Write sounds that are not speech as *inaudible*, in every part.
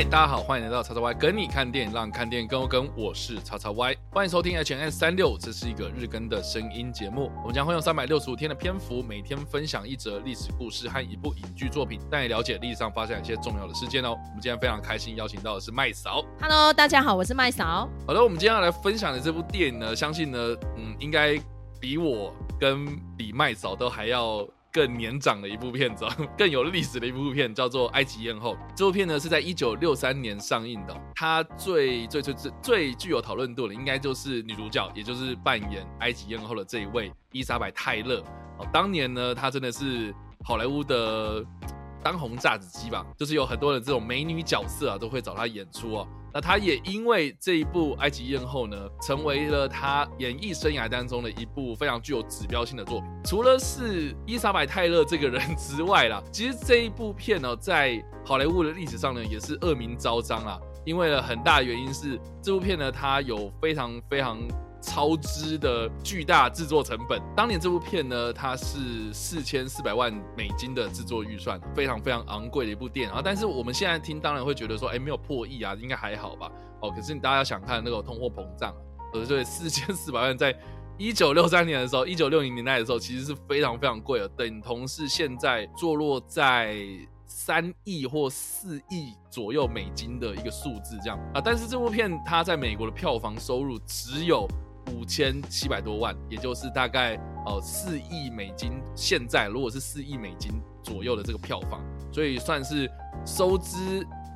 嗨，大家好，欢迎来到叉叉 Y 跟你看电影，让看电影更有梗。我是叉叉 Y，欢迎收听 H N S 三六，这是一个日更的声音节目。我们将会用三百六十五天的篇幅，每天分享一则历史故事和一部影剧作品，带你了解历史上发生一些重要的事件哦。我们今天非常开心邀请到的是麦嫂。Hello，大家好，我是麦嫂。好的，我们今天要来分享的这部电影呢，相信呢，嗯，应该比我跟比麦嫂都还要更年长的一部片子、*laughs* 更有历史的一部片，叫做《埃及艳后》。这部片呢是在一九六三年上映的、它最最最最最具有讨论度的，应该就是女主角，也就是扮演埃及艳后的这一位伊莎白泰勒。哦，当年呢，她真的是好莱坞的当红炸子鸡吧，就是有很多的这种美女角色啊，都会找她演出哦。那他也因为这一部《埃及艳后》呢，成为了他演艺生涯当中的一部非常具有指标性的作品。除了是伊莎白泰勒这个人之外啦，其实这一部片呢，在好莱坞的历史上呢，也是恶名昭彰啦。因为呢，很大的原因是这部片呢，它有非常非常超支的巨大制作成本。当年这部片呢，它是四千四百万美金的制作预算，非常非常昂贵的一部电影啊。但是我们现在听，当然会觉得说，哎，没有破亿啊，应该还好吧？哦，可是你大家想看那个通货膨胀，呃，对，四千四百万在 *laughs* 一九六三年的时候，一九六零年代的时候，其实是非常非常贵的，等同是现在坐落在。三亿或四亿左右美金的一个数字，这样啊，但是这部片它在美国的票房收入只有五千七百多万，也就是大概呃四亿美金。现在如果是四亿美金左右的这个票房，所以算是收支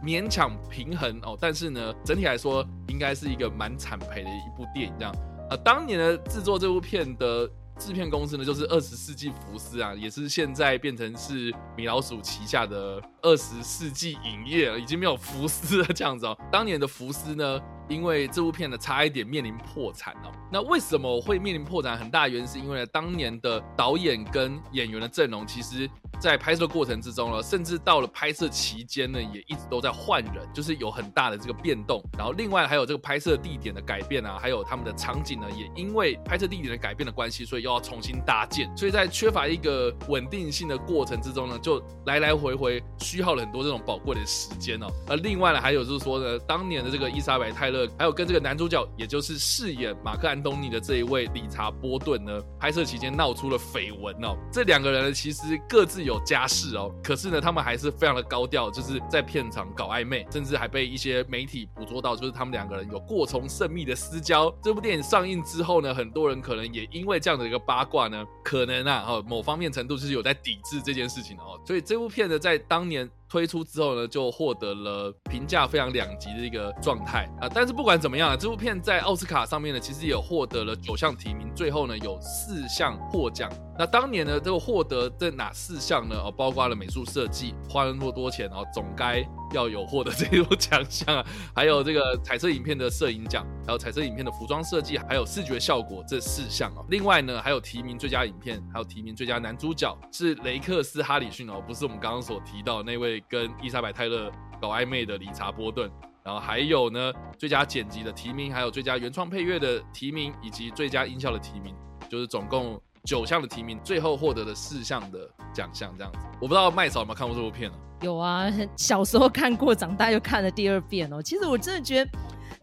勉强平衡哦。但是呢，整体来说应该是一个蛮惨赔的一部电影，这样啊。当年的制作这部片的。制片公司呢，就是二十世纪福斯啊，也是现在变成是米老鼠旗下的二十世纪影业了，已经没有福斯了这样子哦。当年的福斯呢，因为这部片呢差一点面临破产哦。那为什么会面临破产？很大原因是因为，当年的导演跟演员的阵容，其实在拍摄过程之中呢，甚至到了拍摄期间呢，也一直都在换人，就是有很大的这个变动。然后另外还有这个拍摄地点的改变啊，还有他们的场景呢，也因为拍摄地点的改变的关系，所以又要重新搭建。所以在缺乏一个稳定性的过程之中呢，就来来回回虚耗了很多这种宝贵的时间哦。而另外呢，还有就是说呢，当年的这个伊莎白泰勒，还有跟这个男主角，也就是饰演马克安东尼的这一位理查波顿呢，拍摄期间闹出了绯闻哦。这两个人呢，其实各自有家世哦，可是呢，他们还是非常的高调，就是在片场搞暧昧，甚至还被一些媒体捕捉到，就是他们两个人有过从甚密的私交。这部电影上映之后呢，很多人可能也因为这样的一个八卦呢，可能啊，哦，某方面程度就是有在抵制这件事情哦。所以这部片呢，在当年。推出之后呢，就获得了评价非常两极的一个状态啊。但是不管怎么样啊，这部片在奥斯卡上面呢，其实也获得了九项提名，最后呢有四项获奖。那当年呢，这个获得这哪四项呢？哦，包括了美术设计，花了那么多钱哦，总该要有获得这种奖项啊。*laughs* 还有这个彩色影片的摄影奖，还有彩色影片的服装设计，还有视觉效果这四项哦。另外呢，还有提名最佳影片，还有提名最佳男主角是雷克斯哈里逊哦，不是我们刚刚所提到那位。跟伊莎白泰勒搞暧昧的理查波顿，然后还有呢最佳剪辑的提名，还有最佳原创配乐的提名，以及最佳音效的提名，就是总共九项的提名，最后获得了四项的奖项。这样子，我不知道麦嫂有没有看过这部片呢？有啊，*laughs* 小时候看过，长大又看了第二遍哦。其实我真的觉得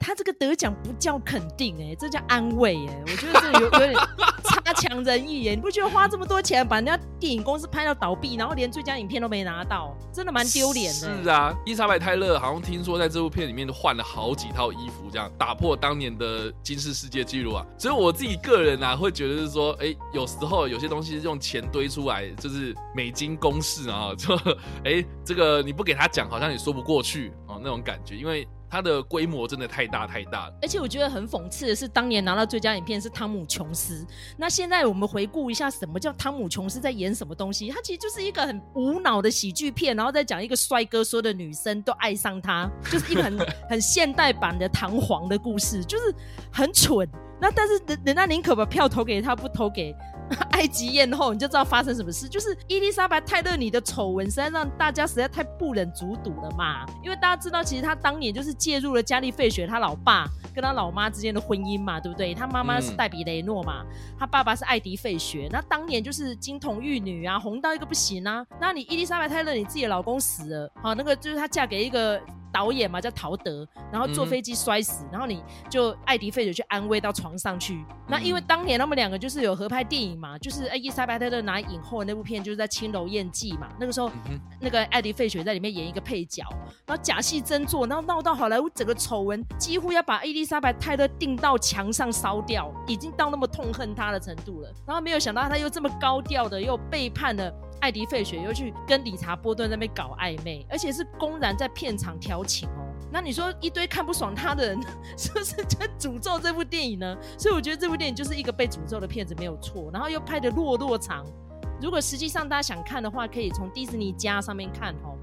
他这个得奖不叫肯定哎、这叫安慰哎、我觉得这有有点差强人意耶、你不觉得花这么多钱把人家电影公司拍到倒闭，然后连最佳影片都没拿到，真的蛮丢脸的、是啊，伊莎白泰勒好像听说在这部片里面都换了好几套衣服，这样打破当年的金氏世界纪录啊。所以我自己个人啊，会觉得是说，哎、有时候有些东西用钱堆出来，就是美金公式啊，就哎、欸，这个你不给他讲，好像也说不过去啊，那种感觉，因为。它的规模真的太大太大了，而且我觉得很讽刺的是，当年拿到最佳影片是汤姆琼斯。那现在我们回顾一下，什么叫汤姆琼斯在演什么东西？它其实就是一个很无脑的喜剧片，然后再讲一个帅哥说的女生都爱上他，就是一个很 *laughs* 很现代版的弹簧的故事，就是很蠢。那但是人人家宁可把票投给他，不投给 *laughs* 埃及艳后，你就知道发生什么事。就是伊丽莎白泰勒你的丑闻，实在让大家实在太不忍卒睹了嘛。因为大家知道，其实他当年就是介入了加利费雪他老爸跟他老妈之间的婚姻嘛，对不对？他妈妈是黛比雷诺嘛，他爸爸是艾迪费雪。那当年就是金童玉女啊，红到一个不行啊。那你伊丽莎白泰勒你自己的老公死了，好，那个就是她嫁给一个。导演嘛，叫陶德，然后坐飞机摔死，然后你就艾迪费雪去安慰到床上去。那因为当年他们两个就是有合拍电影嘛，就是伊莎白泰勒拿影后的那部片就是在《青楼艳妓》嘛，那个时候那个艾迪费雪在里面演一个配角，然后假戏真做，然后闹到好莱坞整个丑闻几乎要把伊丽莎白泰勒钉到墙上烧掉，已经到那么痛恨她的程度了。然后没有想到他又这么高调的又背叛了。艾迪·费雪又去跟理查·波顿那边搞暧昧，而且是公然在片场调情哦。那你说一堆看不爽他的人，是不是在诅咒这部电影呢？所以我觉得这部电影就是一个被诅咒的片子，没有错。然后又拍的落落长，如果实际上大家想看的话，可以从迪士尼家上面看哦，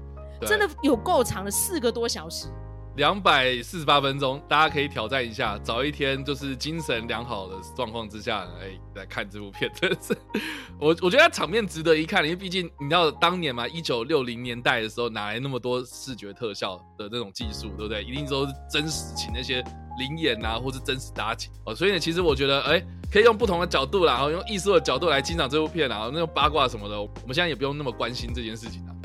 真的有够长的四个多小时。两百四十八分钟，大家可以挑战一下，找一天就是精神良好的状况之下，哎，来看这部片，真是 *laughs* 我我觉得场面值得一看，因为毕竟你知道当年嘛，一九六零年代的时候，哪来那么多视觉特效的那种技术，对不对？一定都是真实请那些灵演啊，或是真实搭景哦。所以呢，其实我觉得，哎，可以用不同的角度啦，然后用艺术的角度来欣赏这部片然后，那种八卦什么的，我们现在也不用那么关心这件事情了。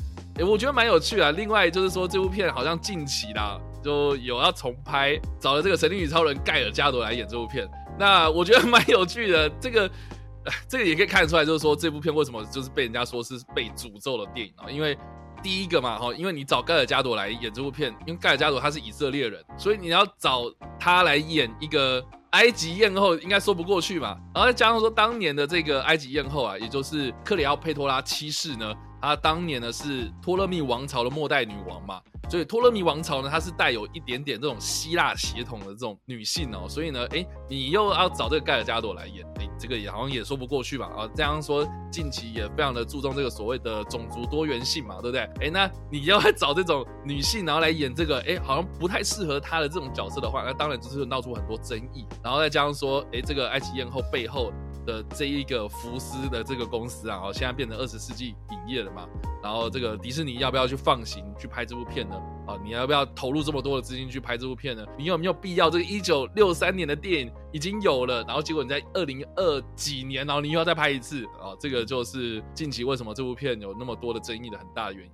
哎，我觉得蛮有趣啊。另外就是说，这部片好像近期啦。就有要重拍，找了这个神力女超人盖尔加朵来演这部片，那我觉得蛮有趣的。这个，*laughs* 这个也可以看得出来，就是说这部片为什么就是被人家说是被诅咒的电影啊？因为第一个嘛，哈，因为你找盖尔加朵来演这部片，因为盖尔加朵他是以色列人，所以你要找他来演一个埃及艳后，应该说不过去嘛。然后再加上说，当年的这个埃及艳后啊，也就是克里奥佩托拉七世呢，她当年呢是托勒密王朝的末代女王嘛。所以托勒密王朝呢，它是带有一点点这种希腊血统的这种女性哦，所以呢，哎，你又要找这个盖尔加朵来演，哎，这个也好像也说不过去吧？啊，这样说近期也非常的注重这个所谓的种族多元性嘛，对不对？哎，那你要找这种女性然后来演这个，哎，好像不太适合她的这种角色的话，那当然就是闹出很多争议。然后再加上说，哎，这个埃及艳后背后的这一个福斯的这个公司啊，哦，现在变成二十世纪影业了嘛。然后这个迪士尼要不要去放行去拍这部片呢？啊，你要不要投入这么多的资金去拍这部片呢？你有没有必要？这个一九六三年的电影已经有了，然后结果你在二零二几年，然后你又要再拍一次啊？这个就是近期为什么这部片有那么多的争议的很大的原因。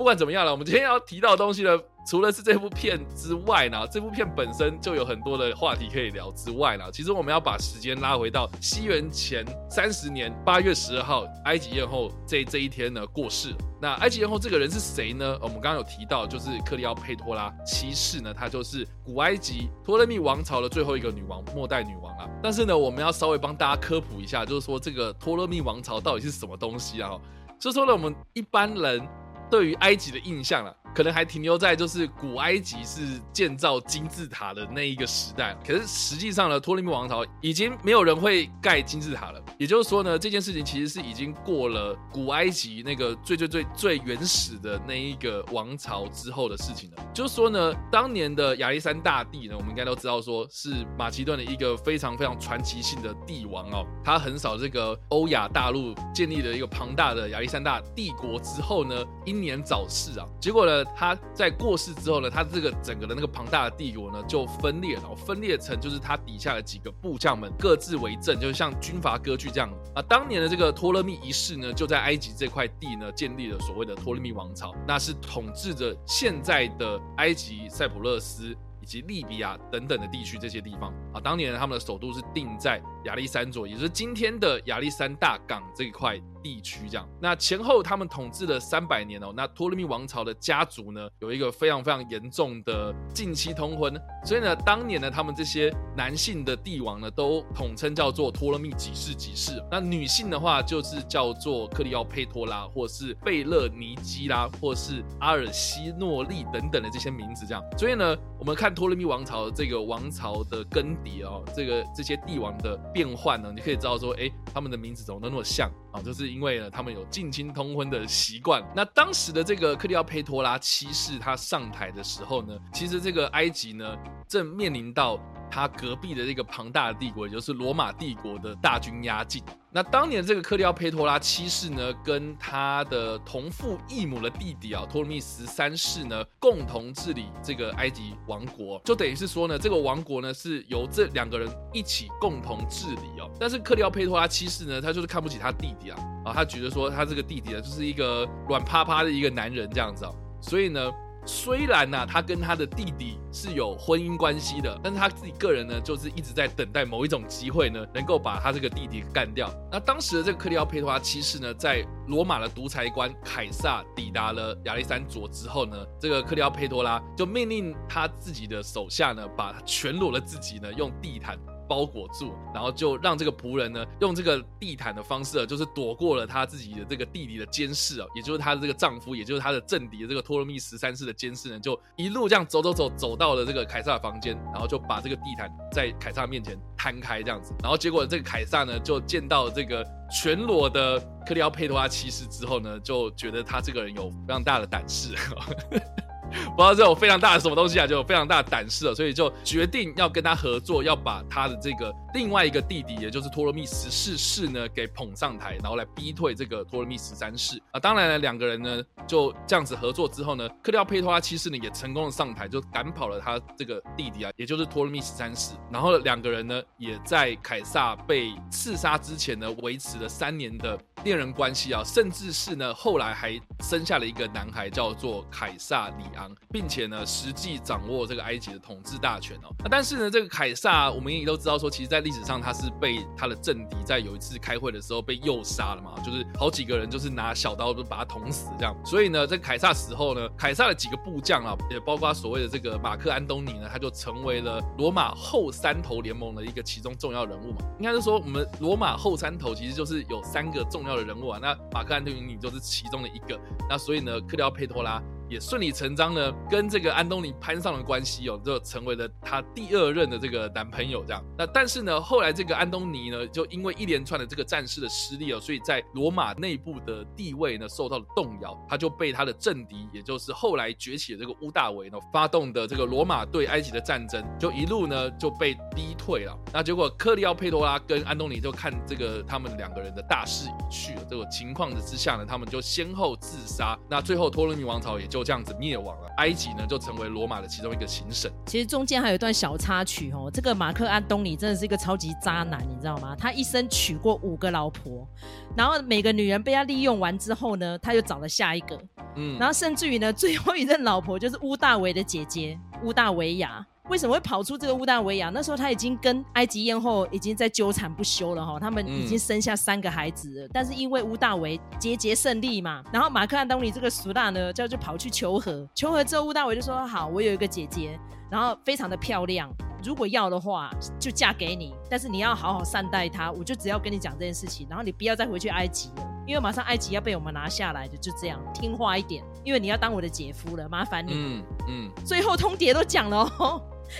不管怎么样了，我们今天要提到的东西呢，除了是这部片之外呢，这部片本身就有很多的话题可以聊之外呢，其实我们要把时间拉回到西元前三十年八月十二号，埃及艳后这这一天呢过世。那埃及艳后这个人是谁呢？我们刚刚有提到，就是克里奥佩托拉七世呢，她就是古埃及托勒密王朝的最后一个女王，末代女王啊。但是呢，我们要稍微帮大家科普一下，就是说这个托勒密王朝到底是什么东西啊？就说呢，我们一般人。对于埃及的印象了。可能还停留在就是古埃及是建造金字塔的那一个时代，可是实际上呢，托勒密王朝已经没有人会盖金字塔了。也就是说呢，这件事情其实是已经过了古埃及那个最最最最原始的那一个王朝之后的事情了。就是说呢，当年的亚历山大帝呢，我们应该都知道说是马其顿的一个非常非常传奇性的帝王哦。他横扫这个欧亚大陆，建立了一个庞大的亚历山大帝国之后呢，英年早逝啊。结果呢？他在过世之后呢，他这个整个的那个庞大的帝国呢就分裂了，分裂成就是他底下的几个部将们各自为政，就是像军阀割据这样啊。当年的这个托勒密一世呢，就在埃及这块地呢建立了所谓的托勒密王朝，那是统治着现在的埃及、塞浦路斯。及利比亚等等的地区，这些地方啊，当年他们的首都是定在亚历山卓，也就是今天的亚历山大港这一块地区。这样，那前后他们统治了三百年哦。那托勒密王朝的家族呢，有一个非常非常严重的近期通婚，所以呢，当年呢，他们这些男性的帝王呢，都统称叫做托勒密几世几世。那女性的话，就是叫做克里奥佩托拉，或是贝勒尼基拉，或是阿尔西诺利等等的这些名字。这样，所以呢，我们看。托勒密王朝这个王朝的更迭哦，这个这些帝王的变换呢，你可以知道说，哎，他们的名字怎么都那么像啊？就是因为呢，他们有近亲通婚的习惯。那当时的这个克利奥佩托拉七世他上台的时候呢，其实这个埃及呢正面临到。他隔壁的这个庞大的帝国，也就是罗马帝国的大军压境。那当年这个克里奥佩托拉七世呢，跟他的同父异母的弟弟啊，托勒密十三世呢，共同治理这个埃及王国，就等于是说呢，这个王国呢是由这两个人一起共同治理哦。但是克里奥佩托拉七世呢，他就是看不起他弟弟啊，啊，他觉得说他这个弟弟呢，就是一个软趴趴的一个男人这样子啊，所以呢。虽然呢，他跟他的弟弟是有婚姻关系的，但是他自己个人呢，就是一直在等待某一种机会呢，能够把他这个弟弟干掉。那当时的这个克里奥佩托拉骑士呢，在罗马的独裁官凯撒抵达了亚历山卓之后呢，这个克里奥佩托拉就命令他自己的手下呢，把全裸的自己呢，用地毯。包裹住，然后就让这个仆人呢，用这个地毯的方式，就是躲过了他自己的这个弟弟的监视啊，也就是他的这个丈夫，也就是他的政敌这个托勒密十三世的监视呢，就一路这样走走走，走到了这个凯撒的房间，然后就把这个地毯在凯撒面前摊开这样子，然后结果这个凯撒呢，就见到这个全裸的克里奥佩托拉骑士之后呢，就觉得他这个人有非常大的胆识。*laughs* 不知道这有非常大的什么东西啊，就有非常大的胆识了，所以就决定要跟他合作，要把他的这个另外一个弟弟，也就是托勒密十四世呢，给捧上台，然后来逼退这个托勒密十三世啊。当然了，两个人呢就这样子合作之后呢，克里奥佩托拉七世呢也成功的上台，就赶跑了他这个弟弟啊，也就是托勒密十三世。然后两个人呢也在凯撒被刺杀之前呢，维持了三年的恋人关系啊，甚至是呢后来还生下了一个男孩，叫做凯撒里并且呢，实际掌握这个埃及的统治大权哦。那但是呢，这个凯撒，我们也都知道说，其实在历史上他是被他的政敌在有一次开会的时候被诱杀了嘛，就是好几个人就是拿小刀都把他捅死这样。所以呢，这凯撒死后呢，凯撒的几个部将啊，也包括所谓的这个马克安东尼呢，他就成为了罗马后三头联盟的一个其中重要人物嘛。应该是说，我们罗马后三头其实就是有三个重要的人物啊。那马克安东尼就是其中的一个。那所以呢，克里奥佩托拉。也顺理成章呢，跟这个安东尼攀上了关系哦，就成为了他第二任的这个男朋友这样。那但是呢，后来这个安东尼呢，就因为一连串的这个战事的失利哦，所以在罗马内部的地位呢受到了动摇，他就被他的政敌，也就是后来崛起的这个乌大维呢发动的这个罗马对埃及的战争，就一路呢就被逼退了。那结果克里奥佩托拉跟安东尼就看这个他们两个人的大势已去了，这个情况之下呢，他们就先后自杀。那最后托勒密王朝也就。就这样子灭亡了，埃及呢就成为罗马的其中一个行省。其实中间还有一段小插曲哦，这个马克安东尼真的是一个超级渣男，你知道吗？他一生娶过五个老婆，然后每个女人被他利用完之后呢，他又找了下一个，嗯，然后甚至于呢，最后一任老婆就是乌大维的姐姐乌大维亚。为什么会跑出这个乌大维亚？那时候他已经跟埃及艳后已经在纠缠不休了哈，他们已经生下三个孩子了。但是因为乌大维节节胜利嘛，然后马克安东尼这个俗大呢，就就跑去求和。求和之后，乌大维就说：“好，我有一个姐姐，然后非常的漂亮，如果要的话就嫁给你，但是你要好好善待她。我就只要跟你讲这件事情，然后你不要再回去埃及了，因为马上埃及要被我们拿下来的，就这样听话一点，因为你要当我的姐夫了，麻烦你。嗯嗯，最后通牒都讲了。”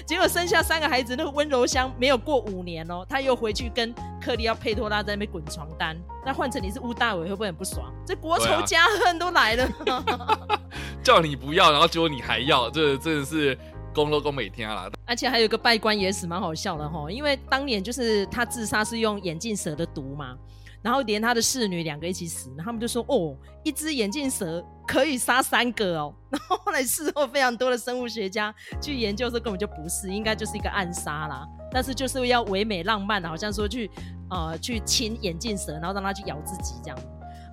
结果生下三个孩子，那个温柔乡没有过五年哦，他又回去跟克里奥佩托拉在那边滚床单。那换成你是乌大伟，会不会很不爽？这国仇家恨都来了，*laughs* *laughs* 叫你不要，然后结果你还要，这真的是公都公每天啦。而且还有个拜官也死，蛮好笑的哈，因为当年就是他自杀是用眼镜蛇的毒嘛。然后连他的侍女两个一起死，然后他们就说：“哦，一只眼镜蛇可以杀三个哦。*laughs* ”然后后来事后非常多的生物学家去研究，说根本就不是，应该就是一个暗杀啦。但是就是要唯美浪漫的，好像说去呃去亲眼镜蛇，然后让它去咬自己这样。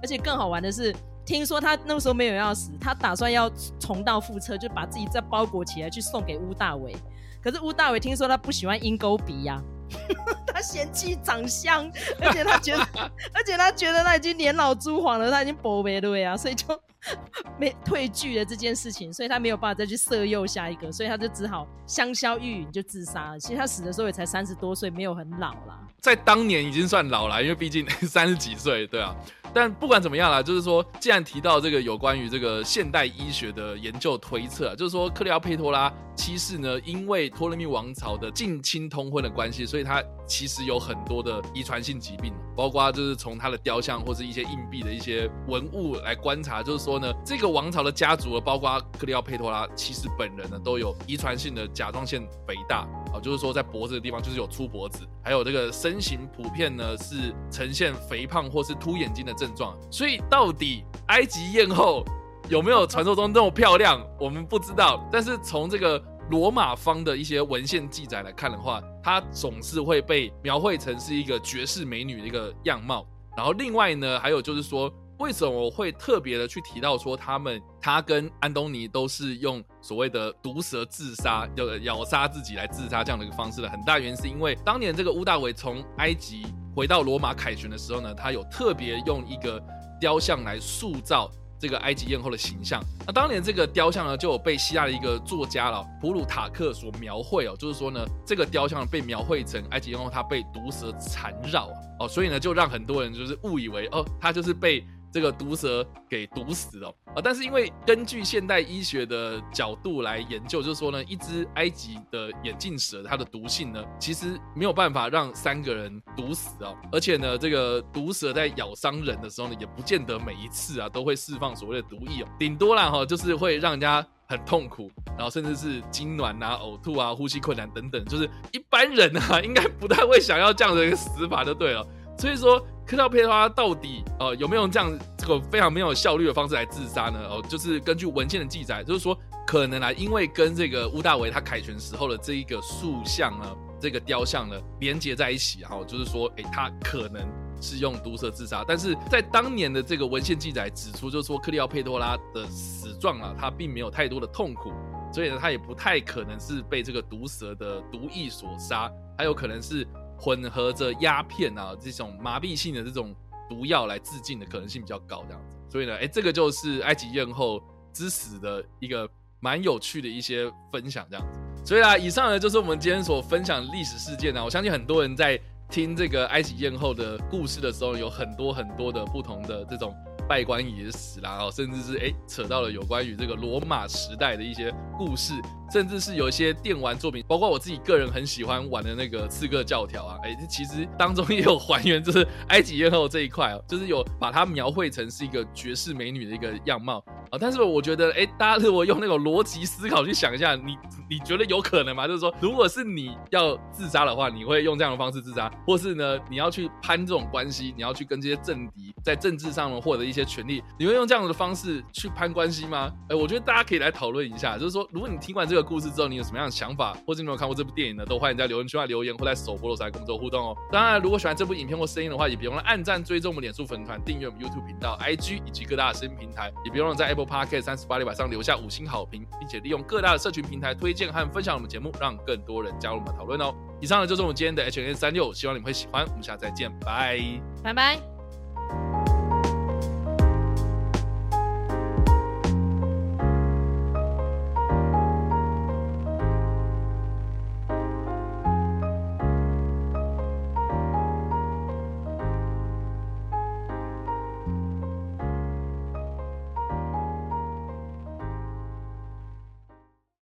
而且更好玩的是，听说他那个时候没有要死，他打算要重蹈覆辙，就把自己再包裹起来去送给乌大伟。可是乌大伟听说他不喜欢鹰钩鼻呀。*laughs* 他嫌弃长相，而且他觉得，*laughs* 而且他觉得他已经年老珠黄了，他已经薄没了呀，所以就 *laughs* 没退剧了这件事情，所以他没有办法再去色诱下一个，所以他就只好香消玉殒就自杀了。其实他死的时候也才三十多岁，没有很老啦，在当年已经算老了，因为毕竟 *laughs* 三十几岁，对啊。但不管怎么样啦，就是说，既然提到这个有关于这个现代医学的研究推测，就是说，克里奥佩托拉七世呢，因为托勒密王朝的近亲通婚的关系，所以他其实有很多的遗传性疾病，包括就是从他的雕像或是一些硬币的一些文物来观察，就是说呢，这个王朝的家族啊，包括克里奥佩托拉其实本人呢，都有遗传性的甲状腺肥大啊，就是说在脖子的地方就是有粗脖子，还有这个身形普遍呢是呈现肥胖或是凸眼睛的。症状，所以到底埃及艳后有没有传说中那么漂亮，我们不知道。但是从这个罗马方的一些文献记载来看的话，她总是会被描绘成是一个绝世美女的一个样貌。然后另外呢，还有就是说，为什么我会特别的去提到说他们他跟安东尼都是用所谓的毒蛇自杀，就咬杀自己来自杀这样的一个方式的？很大原因是因为当年这个乌大维从埃及回到罗马凯旋的时候呢，他有特别用一个雕像来塑造。这个埃及艳后的形象，那当年这个雕像呢，就有被希腊的一个作家了普鲁塔克所描绘哦，就是说呢，这个雕像被描绘成埃及艳后她被毒蛇缠绕哦，所以呢，就让很多人就是误以为哦，她就是被。这个毒蛇给毒死了啊！但是因为根据现代医学的角度来研究，就是说呢，一只埃及的眼镜蛇它的毒性呢，其实没有办法让三个人毒死哦。而且呢，这个毒蛇在咬伤人的时候呢，也不见得每一次啊都会释放所谓的毒液哦，顶多啦哈，就是会让人家很痛苦，然后甚至是痉挛啊、呕吐啊、呼吸困难等等，就是一般人啊应该不太会想要这样的一个死法就对了。所以说。克利奥佩托拉到底呃有没有这样这个非常没有效率的方式来自杀呢？哦，就是根据文献的记载，就是说可能啊，因为跟这个乌大维他凯旋时候的这一个塑像呢，这个雕像呢连接在一起，然后就是说，哎，他可能是用毒蛇自杀。但是在当年的这个文献记载指出，就是说克利奥佩托拉的死状啊，他并没有太多的痛苦，所以呢，他也不太可能是被这个毒蛇的毒液所杀，还有可能是。混合着鸦片啊，这种麻痹性的这种毒药来自尽的可能性比较高，这样子。所以呢，哎，这个就是埃及艳后之死的一个蛮有趣的一些分享，这样子。所以啊，以上呢就是我们今天所分享历史事件呢。我相信很多人在听这个埃及艳后的故事的时候，有很多很多的不同的这种。拜官野史啦，哦，甚至是哎扯到了有关于这个罗马时代的一些故事，甚至是有一些电玩作品，包括我自己个人很喜欢玩的那个刺客教条啊，哎，其实当中也有还原，就是埃及艳后这一块哦，就是有把它描绘成是一个绝世美女的一个样貌啊。但是我觉得，哎，大家如果用那种逻辑思考去想一下，你你觉得有可能吗？就是说，如果是你要自杀的话，你会用这样的方式自杀，或是呢，你要去攀这种关系，你要去跟这些政敌在政治上呢获得一些权利，你会用这样的方式去攀关系吗？哎，我觉得大家可以来讨论一下。就是说，如果你听完这个故事之后，你有什么样的想法，或者你有没有看过这部电影呢？都欢迎在留言区留言，或在首播的时候跟我们做互动哦。当然，如果喜欢这部影片或声音的话，也别忘了按赞、追踪我们脸书粉团、订阅我们 YouTube 频道、IG 以及各大声音平台，也别忘了在 Apple Podcast 三十八里晚上留下五星好评，并且利用各大的社群平台推荐和分享我们节目，让更多人加入我们讨论哦。以上呢就是我们今天的 H N 三六，希望你们会喜欢。我们下次再见，拜拜拜。